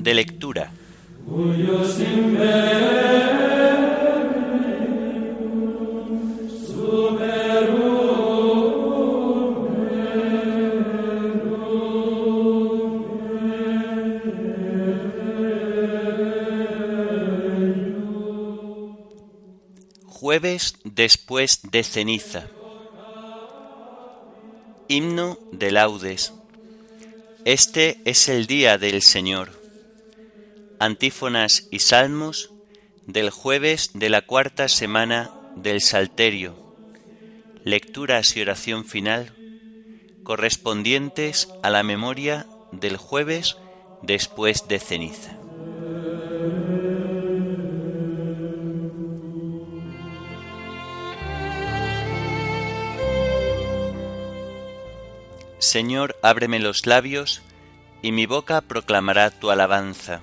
De lectura. Jueves después de ceniza. Himno de laudes. Este es el día del Señor. Antífonas y salmos del jueves de la cuarta semana del Salterio. Lecturas y oración final correspondientes a la memoria del jueves después de ceniza. Señor, ábreme los labios, y mi boca proclamará tu alabanza.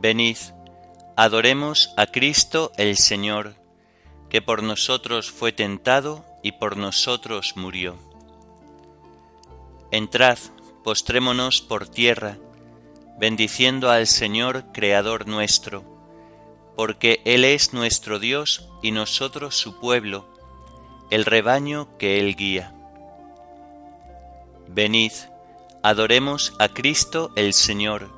Venid, adoremos a Cristo el Señor, que por nosotros fue tentado y por nosotros murió. Entrad, postrémonos por tierra, bendiciendo al Señor Creador nuestro, porque Él es nuestro Dios y nosotros su pueblo, el rebaño que Él guía. Venid, adoremos a Cristo el Señor,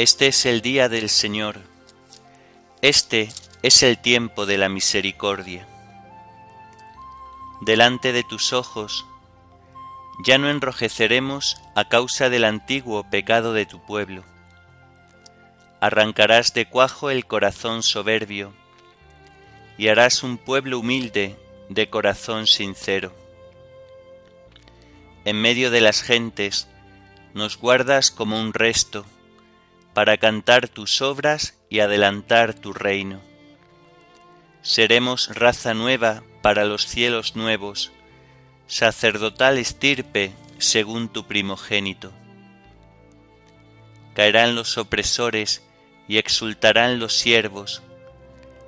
Este es el día del Señor, este es el tiempo de la misericordia. Delante de tus ojos ya no enrojeceremos a causa del antiguo pecado de tu pueblo. Arrancarás de cuajo el corazón soberbio y harás un pueblo humilde de corazón sincero. En medio de las gentes nos guardas como un resto para cantar tus obras y adelantar tu reino. Seremos raza nueva para los cielos nuevos, sacerdotal estirpe según tu primogénito. Caerán los opresores y exultarán los siervos,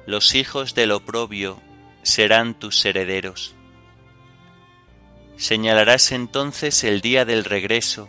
los hijos del oprobio serán tus herederos. Señalarás entonces el día del regreso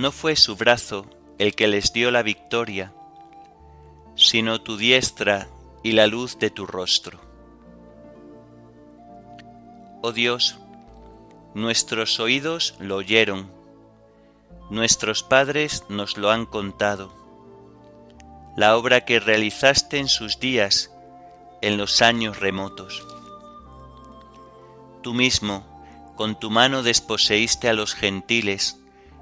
No fue su brazo el que les dio la victoria, sino tu diestra y la luz de tu rostro. Oh Dios, nuestros oídos lo oyeron, nuestros padres nos lo han contado, la obra que realizaste en sus días, en los años remotos. Tú mismo, con tu mano desposeíste a los gentiles,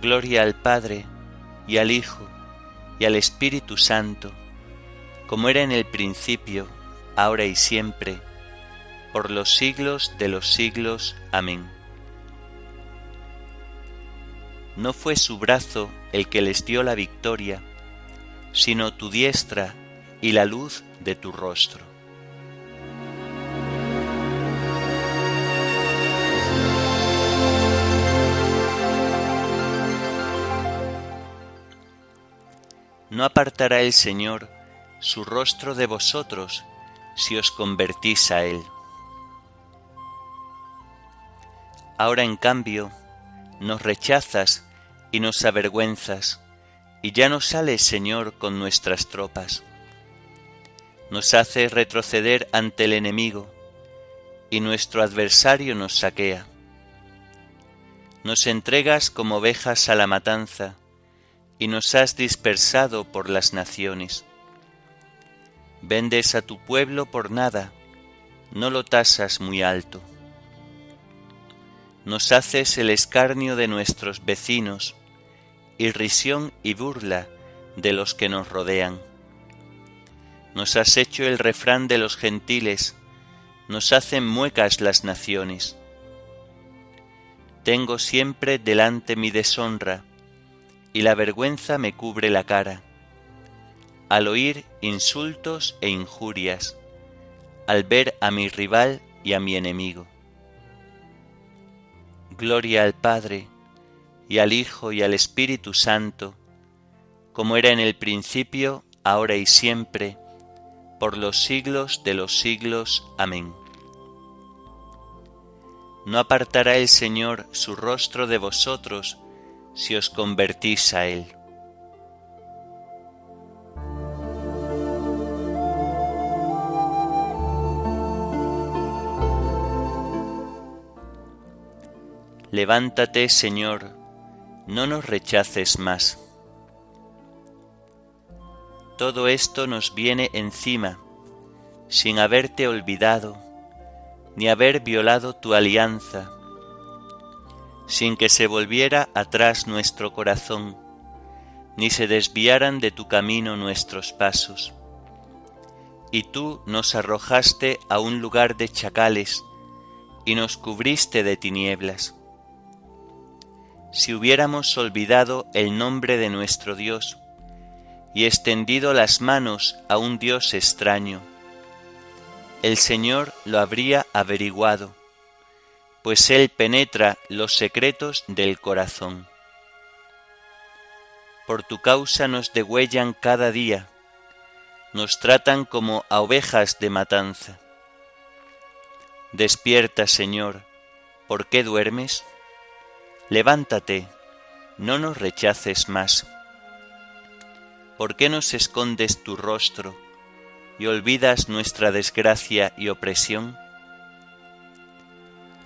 Gloria al Padre, y al Hijo, y al Espíritu Santo, como era en el principio, ahora y siempre, por los siglos de los siglos. Amén. No fue su brazo el que les dio la victoria, sino tu diestra y la luz de tu rostro. No apartará el Señor su rostro de vosotros si os convertís a Él. Ahora en cambio nos rechazas y nos avergüenzas, y ya no sales, Señor, con nuestras tropas. Nos haces retroceder ante el enemigo, y nuestro adversario nos saquea. Nos entregas como ovejas a la matanza, y nos has dispersado por las naciones. Vendes a tu pueblo por nada, no lo tasas muy alto. Nos haces el escarnio de nuestros vecinos, irrisión y burla de los que nos rodean. Nos has hecho el refrán de los gentiles, nos hacen muecas las naciones. Tengo siempre delante mi deshonra, y la vergüenza me cubre la cara, al oír insultos e injurias, al ver a mi rival y a mi enemigo. Gloria al Padre, y al Hijo y al Espíritu Santo, como era en el principio, ahora y siempre, por los siglos de los siglos. Amén. No apartará el Señor su rostro de vosotros, si os convertís a Él. Levántate, Señor, no nos rechaces más. Todo esto nos viene encima, sin haberte olvidado, ni haber violado tu alianza sin que se volviera atrás nuestro corazón, ni se desviaran de tu camino nuestros pasos. Y tú nos arrojaste a un lugar de chacales, y nos cubriste de tinieblas. si hubiéramos olvidado el nombre de nuestro Dios y extendido las manos a un Dios extraño. El Señor lo habría averiguado, pues Él penetra los secretos del corazón. Por tu causa nos degüellan cada día, nos tratan como a ovejas de matanza. Despierta, Señor, ¿por qué duermes? Levántate, no nos rechaces más. ¿Por qué nos escondes tu rostro y olvidas nuestra desgracia y opresión?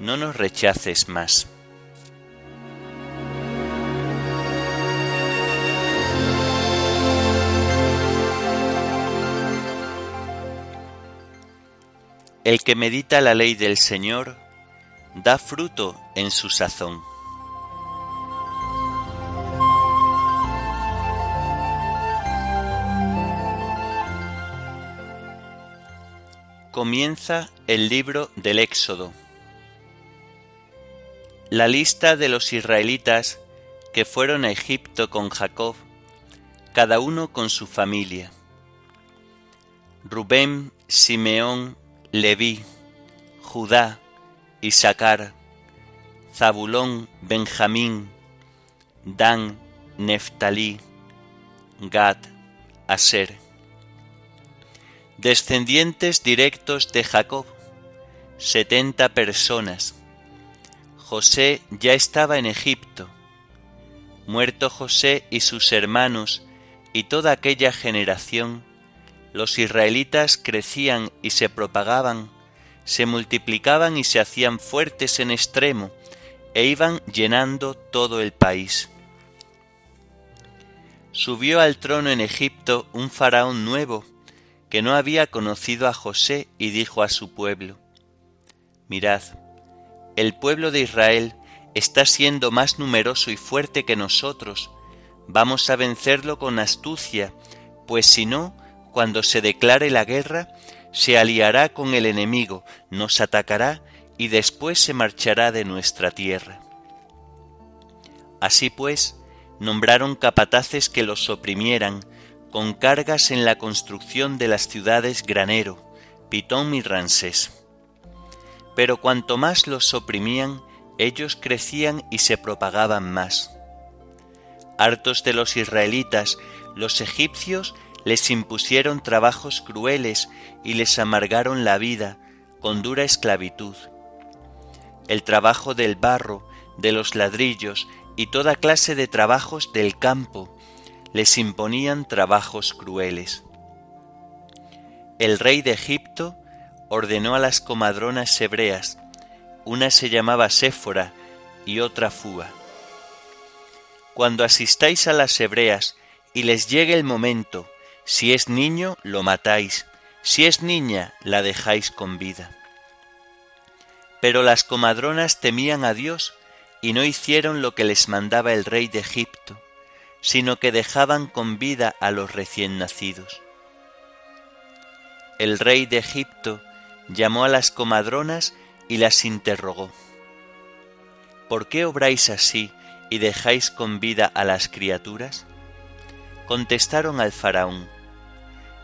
no nos rechaces más. El que medita la ley del Señor da fruto en su sazón. Comienza el libro del Éxodo. La lista de los israelitas que fueron a Egipto con Jacob, cada uno con su familia. Rubén, Simeón, Leví, Judá, Isaacar, Zabulón, Benjamín, Dan, Neftalí, Gad, Aser. Descendientes directos de Jacob, setenta personas. José ya estaba en Egipto. Muerto José y sus hermanos y toda aquella generación, los israelitas crecían y se propagaban, se multiplicaban y se hacían fuertes en extremo, e iban llenando todo el país. Subió al trono en Egipto un faraón nuevo, que no había conocido a José, y dijo a su pueblo, Mirad, el pueblo de Israel está siendo más numeroso y fuerte que nosotros, vamos a vencerlo con astucia, pues si no, cuando se declare la guerra, se aliará con el enemigo, nos atacará y después se marchará de nuestra tierra. Así pues, nombraron capataces que los oprimieran, con cargas en la construcción de las ciudades Granero, Pitón y Ransés. Pero cuanto más los oprimían, ellos crecían y se propagaban más. Hartos de los israelitas, los egipcios les impusieron trabajos crueles y les amargaron la vida con dura esclavitud. El trabajo del barro, de los ladrillos y toda clase de trabajos del campo les imponían trabajos crueles. El rey de Egipto ordenó a las comadronas hebreas, una se llamaba Séfora y otra Fua. Cuando asistáis a las hebreas y les llegue el momento si es niño, lo matáis, si es niña, la dejáis con vida. Pero las comadronas temían a Dios y no hicieron lo que les mandaba el rey de Egipto, sino que dejaban con vida a los recién nacidos. El rey de Egipto llamó a las comadronas y las interrogó. ¿Por qué obráis así y dejáis con vida a las criaturas? Contestaron al faraón,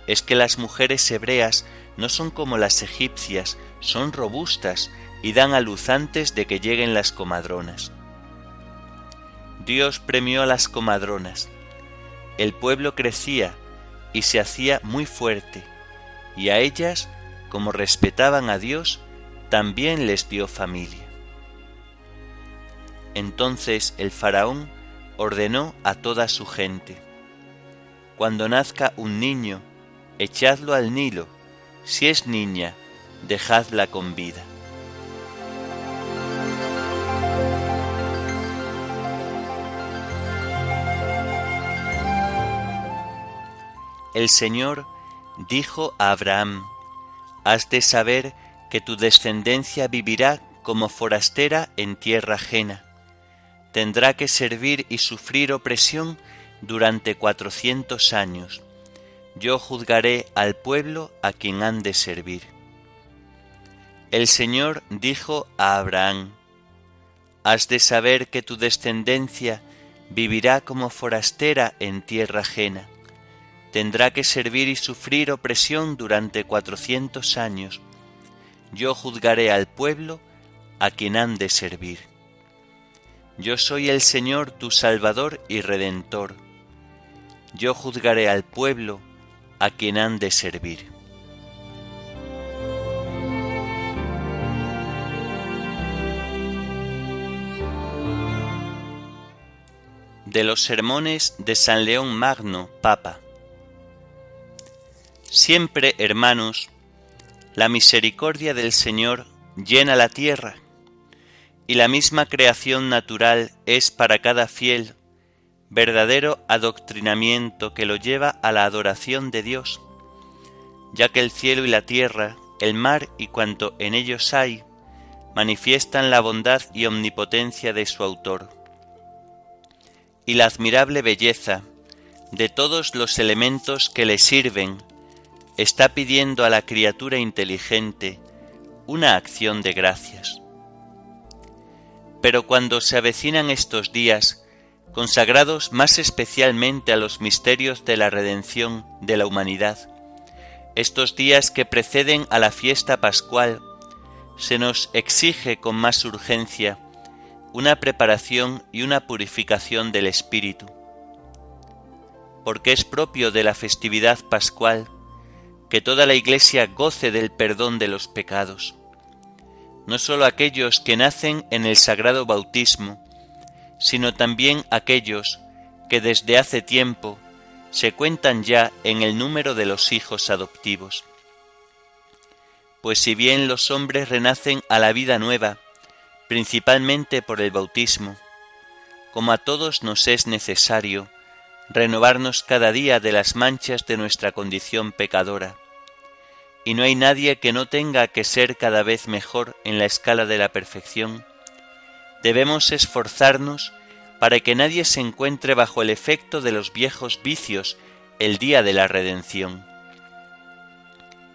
es que las mujeres hebreas no son como las egipcias, son robustas y dan a luz antes de que lleguen las comadronas. Dios premió a las comadronas. El pueblo crecía y se hacía muy fuerte, y a ellas, como respetaban a Dios, también les dio familia. Entonces el faraón ordenó a toda su gente, Cuando nazca un niño, echadlo al Nilo, si es niña, dejadla con vida. El Señor dijo a Abraham, Has de saber que tu descendencia vivirá como forastera en tierra ajena. Tendrá que servir y sufrir opresión durante cuatrocientos años. Yo juzgaré al pueblo a quien han de servir. El Señor dijo a Abraham, Has de saber que tu descendencia vivirá como forastera en tierra ajena. Tendrá que servir y sufrir opresión durante cuatrocientos años. Yo juzgaré al pueblo a quien han de servir. Yo soy el Señor tu Salvador y Redentor. Yo juzgaré al pueblo a quien han de servir. De los sermones de San León Magno, Papa. Siempre, hermanos, la misericordia del Señor llena la tierra, y la misma creación natural es para cada fiel verdadero adoctrinamiento que lo lleva a la adoración de Dios, ya que el cielo y la tierra, el mar y cuanto en ellos hay, manifiestan la bondad y omnipotencia de su autor. Y la admirable belleza de todos los elementos que le sirven, está pidiendo a la criatura inteligente una acción de gracias. Pero cuando se avecinan estos días, consagrados más especialmente a los misterios de la redención de la humanidad, estos días que preceden a la fiesta pascual, se nos exige con más urgencia una preparación y una purificación del espíritu, porque es propio de la festividad pascual que toda la Iglesia goce del perdón de los pecados, no sólo aquellos que nacen en el sagrado bautismo, sino también aquellos que desde hace tiempo se cuentan ya en el número de los hijos adoptivos. Pues si bien los hombres renacen a la vida nueva, principalmente por el bautismo, como a todos nos es necesario renovarnos cada día de las manchas de nuestra condición pecadora, y no hay nadie que no tenga que ser cada vez mejor en la escala de la perfección, debemos esforzarnos para que nadie se encuentre bajo el efecto de los viejos vicios el día de la redención.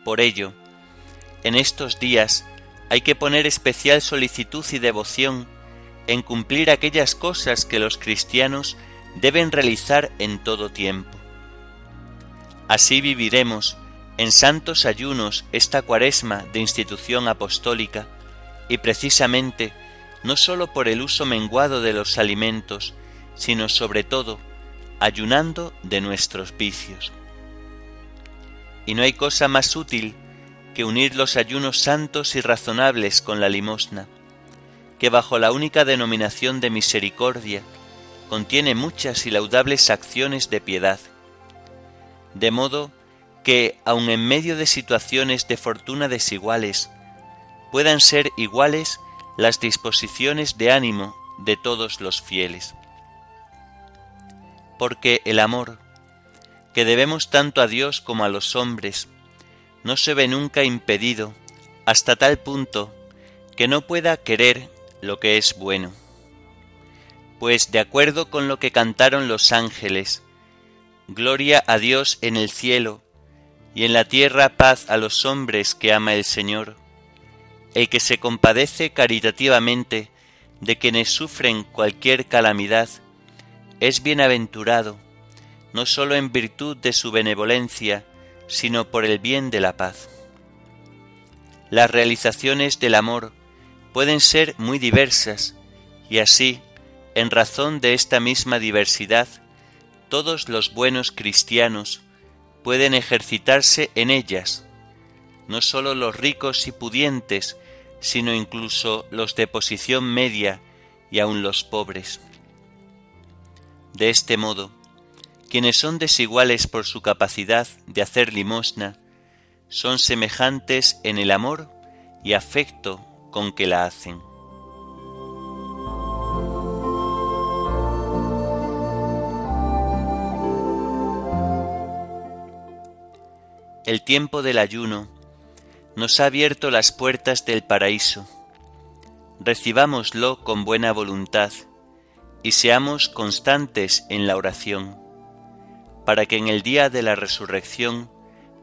Por ello, en estos días hay que poner especial solicitud y devoción en cumplir aquellas cosas que los cristianos deben realizar en todo tiempo. Así viviremos en santos ayunos esta cuaresma de institución apostólica y precisamente no sólo por el uso menguado de los alimentos, sino sobre todo ayunando de nuestros vicios. Y no hay cosa más útil que unir los ayunos santos y razonables con la limosna, que bajo la única denominación de misericordia contiene muchas y laudables acciones de piedad, de modo que, aun en medio de situaciones de fortuna desiguales, puedan ser iguales las disposiciones de ánimo de todos los fieles. Porque el amor, que debemos tanto a Dios como a los hombres, no se ve nunca impedido hasta tal punto que no pueda querer lo que es bueno. Pues de acuerdo con lo que cantaron los ángeles, Gloria a Dios en el cielo, y en la tierra paz a los hombres que ama el Señor, el que se compadece caritativamente de quienes sufren cualquier calamidad, es bienaventurado, no sólo en virtud de su benevolencia, sino por el bien de la paz. Las realizaciones del amor pueden ser muy diversas y así, en razón de esta misma diversidad, todos los buenos cristianos pueden ejercitarse en ellas, no sólo los ricos y pudientes, sino incluso los de posición media y aun los pobres. De este modo, quienes son desiguales por su capacidad de hacer limosna, son semejantes en el amor y afecto con que la hacen. El tiempo del ayuno nos ha abierto las puertas del paraíso. Recibámoslo con buena voluntad y seamos constantes en la oración, para que en el día de la resurrección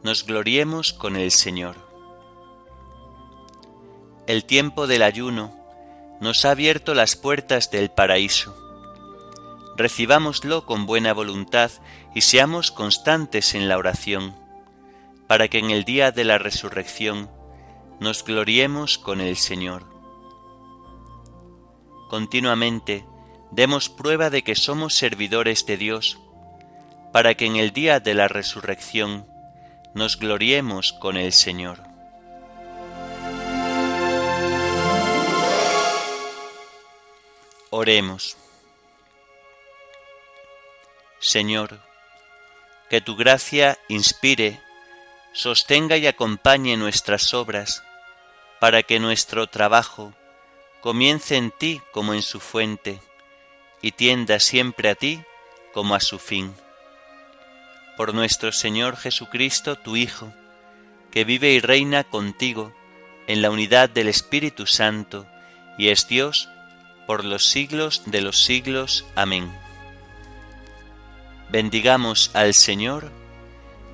nos gloriemos con el Señor. El tiempo del ayuno nos ha abierto las puertas del paraíso. Recibámoslo con buena voluntad y seamos constantes en la oración, para que en el día de la resurrección nos gloriemos con el Señor. Continuamente, demos prueba de que somos servidores de Dios, para que en el día de la resurrección nos gloriemos con el Señor. Oremos. Señor, que tu gracia inspire, sostenga y acompañe nuestras obras, para que nuestro trabajo comience en ti como en su fuente y tienda siempre a ti como a su fin. Por nuestro Señor Jesucristo, tu Hijo, que vive y reina contigo en la unidad del Espíritu Santo, y es Dios por los siglos de los siglos. Amén. Bendigamos al Señor,